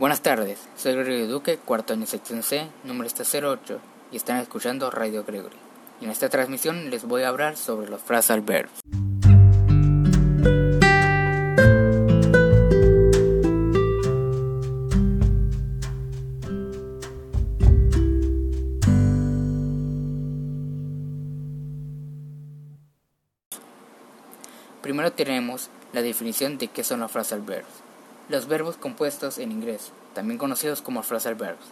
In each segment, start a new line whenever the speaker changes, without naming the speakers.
Buenas tardes, soy Gregorio Duque, cuarto año sección C, número está 08, y están escuchando Radio Gregory. En esta transmisión les voy a hablar sobre los phrasal verbs. Primero tenemos la definición de qué son los phrasal verbs. Los verbos compuestos en inglés, también conocidos como phrasal verbs,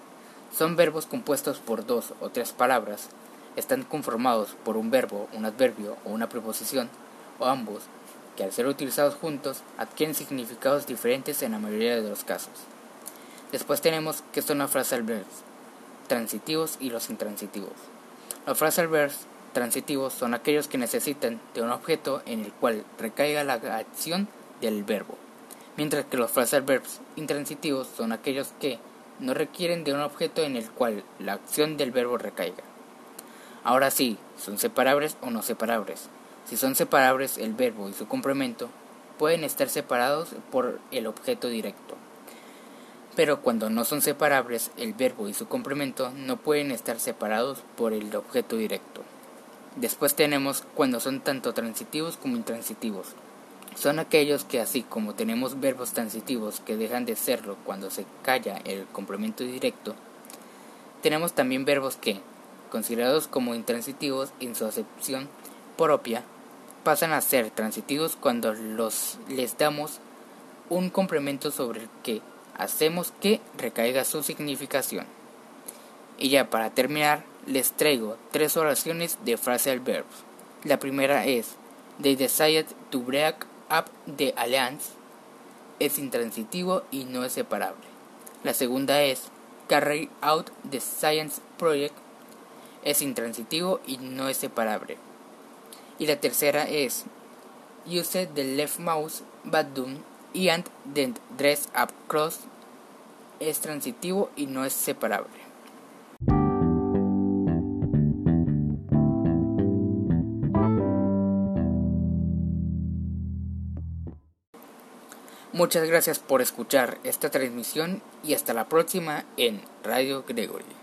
son verbos compuestos por dos o tres palabras. Están conformados por un verbo, un adverbio o una preposición, o ambos, que al ser utilizados juntos adquieren significados diferentes en la mayoría de los casos. Después tenemos qué son los phrasal verbs, transitivos y los intransitivos. Los phrasal verbs transitivos son aquellos que necesitan de un objeto en el cual recaiga la acción del verbo, mientras que los phrasal verbs intransitivos son aquellos que no requieren de un objeto en el cual la acción del verbo recaiga. Ahora sí, son separables o no separables. Si son separables el verbo y su complemento, pueden estar separados por el objeto directo. Pero cuando no son separables, el verbo y su complemento no pueden estar separados por el objeto directo. Después tenemos cuando son tanto transitivos como intransitivos. Son aquellos que así como tenemos verbos transitivos que dejan de serlo cuando se calla el complemento directo, tenemos también verbos que, considerados como intransitivos en su acepción propia, pasan a ser transitivos cuando los, les damos un complemento sobre el que hacemos que recaiga su significación. Y ya para terminar, les traigo tres oraciones de phrasal verbs. La primera es They decided to break up the alliance. Es intransitivo y no es separable. La segunda es Carry out the science project. Es intransitivo y no es separable. Y la tercera es Use the left mouse button and then dress up cross. Es transitivo y no es separable. Muchas gracias por escuchar esta transmisión y hasta la próxima en Radio Gregory.